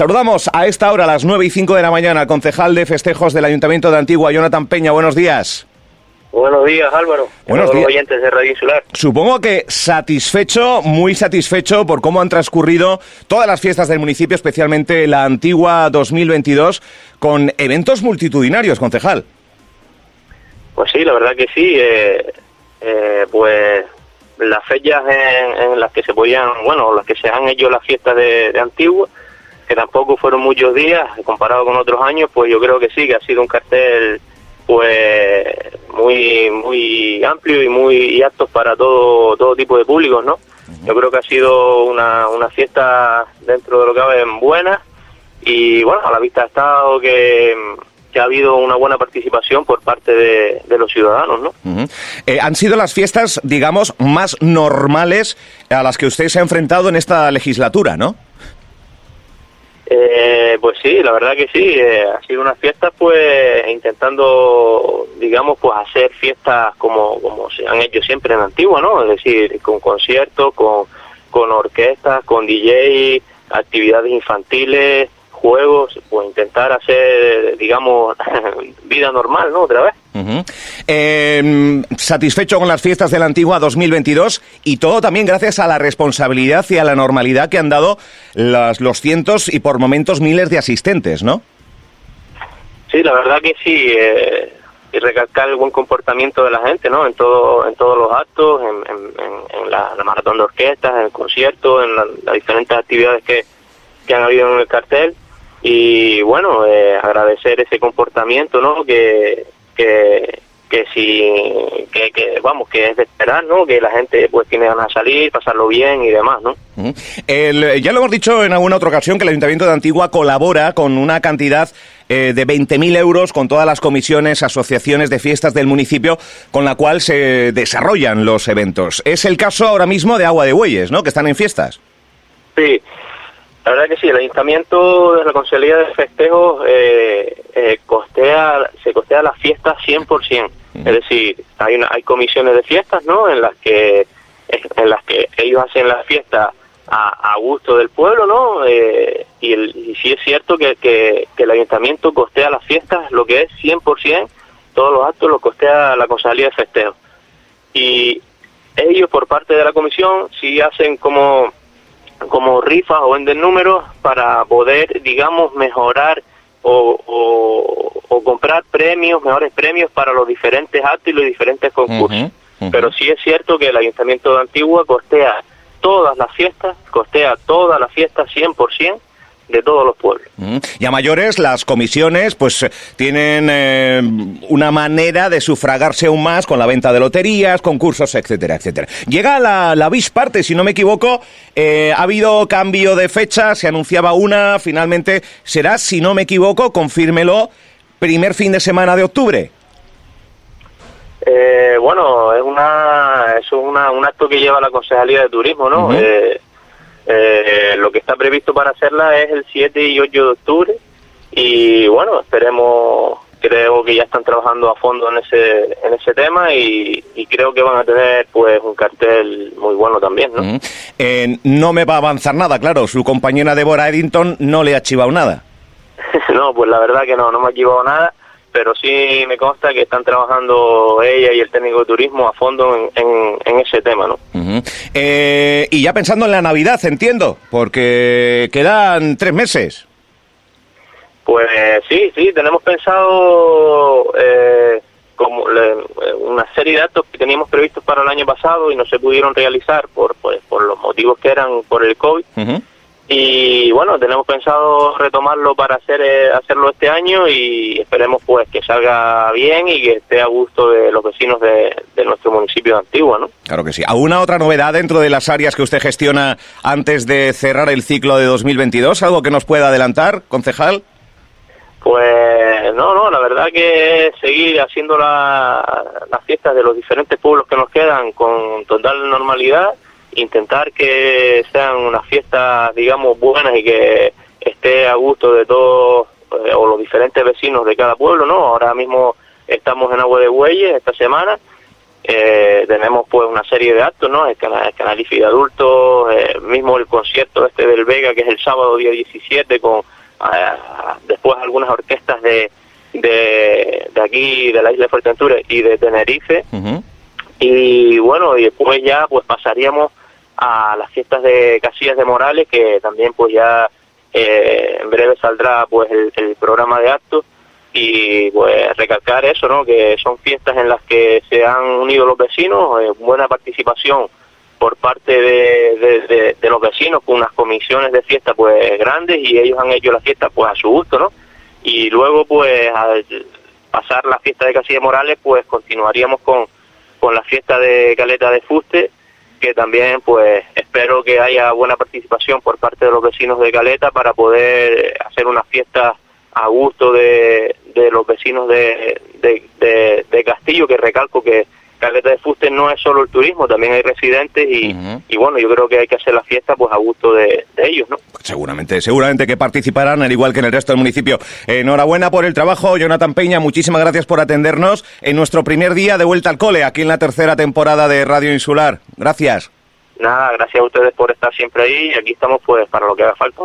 Saludamos a esta hora, a las 9 y 5 de la mañana, al concejal de festejos del Ayuntamiento de Antigua, Jonathan Peña. Buenos días. Buenos días, Álvaro. Buenos días. oyentes de Radio Insular. Supongo que satisfecho, muy satisfecho por cómo han transcurrido todas las fiestas del municipio, especialmente la Antigua 2022, con eventos multitudinarios, concejal. Pues sí, la verdad que sí. Eh, eh, pues las fechas en, las que se podían, bueno, las que se han hecho las fiestas de, Antigua, que tampoco fueron muchos días comparado con otros años, pues yo creo que sí, que ha sido un cartel pues muy muy amplio y muy apto para todo todo tipo de públicos, ¿no? Yo creo que ha sido una, una fiesta dentro de lo que cabe buena y bueno, a la vista ha estado que que ha habido una buena participación por parte de, los ciudadanos, ¿no? Eh, han sido las fiestas, digamos, más normales a las que usted se ha enfrentado en esta legislatura, ¿no? Pues sí, la verdad que sí, eh, ha sido una fiesta pues intentando, digamos, pues hacer fiestas como, como se han hecho siempre en Antigua, ¿no? Es decir, con conciertos, con, con orquestas, con DJ, actividades infantiles, juegos, pues intentar hacer, digamos, vida normal, ¿no? Otra vez. Em, satisfecho con las fiestas de la antigua 2022 y todo también gracias a la responsabilidad y a la normalidad que han dado las, los cientos y por momentos miles de asistentes, ¿no? Sí, la verdad que sí. Eh, y recalcar el buen comportamiento de la gente, ¿no? En todo, en todos los actos, en, la, maratón de orquestas, en el concierto, en las diferentes actividades que, que han habido en el cartel y bueno, eh, agradecer ese comportamiento, ¿no? Que, que, que si, que, que, vamos, que es de esperar, ¿no? Que la gente pues tiene ganas de salir, pasarlo bien y demás, ¿no? El, ya lo hemos dicho en alguna otra ocasión que el Ayuntamiento de Antigua colabora con una cantidad eh, de 20.000 euros con todas las comisiones, asociaciones de fiestas del municipio con la cual se desarrollan los eventos. Es el caso ahora mismo de Agua de Bueyes, ¿no? Que están en fiestas. Sí, la verdad que sí, el ayuntamiento de la Consejería de Festejos eh, eh, costea, se costea las fiestas 100%. Es decir, hay una, hay comisiones de fiestas, ¿no? En las que en las que ellos hacen la fiesta a, gusto del pueblo, ¿no? Eh, y, el, y sí es cierto que, que, el ayuntamiento costea las fiestas, lo que es 100%, todos los actos los costea la Consejería de Festejos. Y ellos, por parte de la comisión, sí hacen como como rifas o venden números para poder, digamos, mejorar o, o, comprar premios, mejores premios para los diferentes actos y los diferentes concursos. Pero sí es cierto que el Ayuntamiento de Antigua costea todas las fiestas, costea todas las fiestas 100%, de todos los pueblos. Y a mayores, las comisiones pues tienen eh, una manera de sufragarse aún más con la venta de loterías, concursos, etcétera, etcétera. Llega la, la parte, si no me equivoco, eh, ha habido cambio de fecha, se anunciaba una, finalmente será, si no me equivoco, confírmelo, primer fin de semana de octubre. Eh, bueno, es una es una, un acto que lleva la Concejalía de Turismo, ¿no? Eh, lo que está previsto para hacerla es el 7 y 8 de octubre y bueno, esperemos, creo que ya están trabajando a fondo en ese, en ese tema y, creo que van a tener pues un cartel muy bueno también, ¿no? Eh, no me va a avanzar nada, claro, su compañera Deborah Eddington no le ha chivado nada. no, pues la verdad que no, no me ha chivado nada pero sí me consta que están trabajando ella y el técnico de turismo a fondo en, ese tema, ¿no? Eh, y ya pensando en la Navidad, entiendo, porque quedan tres meses. Pues sí, sí, tenemos pensado eh, como una serie de actos que teníamos previstos para el año pasado y no se pudieron realizar por, pues, por los motivos que eran por el COVID y bueno tenemos pensado retomarlo para hacer eh, hacerlo este año y esperemos pues que salga bien y que esté a gusto de los vecinos de, nuestro municipio de Antigua, ¿no? Claro que sí. ¿Alguna otra novedad dentro de las áreas que usted gestiona antes de cerrar el ciclo de 2022? ¿Algo que nos pueda adelantar, concejal? Pues no, no, la verdad que seguir haciendo las fiestas de los diferentes pueblos que nos quedan con total normalidad intentar que sean unas fiestas, digamos, buenas y que esté a gusto de todos eh, o los diferentes vecinos de cada pueblo, ¿no? Ahora mismo estamos en Agua de Bueyes esta semana, eh, tenemos pues una serie de actos, ¿no? El canal, el canal IFI de adultos, eh, mismo el concierto este del Vega, que es el sábado día 17, con eh, después algunas orquestas de, de, de, aquí, de la isla de Fuerteventura y de Tenerife. Y bueno, y después ya pues pasaríamos a las fiestas de Casillas de Morales, que también pues ya eh, en breve saldrá pues el, programa de actos y pues recalcar eso, ¿no? Que son fiestas en las que se han unido los vecinos, eh, buena participación por parte de, de, los vecinos con unas comisiones de fiesta pues grandes y ellos han hecho la fiesta pues a su gusto, ¿no? Y luego pues al pasar la fiesta de Casilla Morales pues continuaríamos con, con la fiesta de Caleta de Fuste que también pues espero que haya buena participación por parte de los vecinos de Caleta para poder hacer una fiesta a gusto de, de los vecinos de, de, de, Castillo, que recalco que Caleta de Fuste no es solo el turismo, también hay residentes y, y bueno, yo creo que hay que hacer la fiesta pues a gusto de, ellos, ¿no? Seguramente, seguramente que participarán, al igual que en el resto del municipio. Enhorabuena por el trabajo, Jonathan Peña, muchísimas gracias por atendernos en nuestro primer día de vuelta al cole, aquí en la tercera temporada de Radio Insular. Gracias. Nada, gracias a ustedes por estar siempre ahí y aquí estamos pues para lo que haga falta.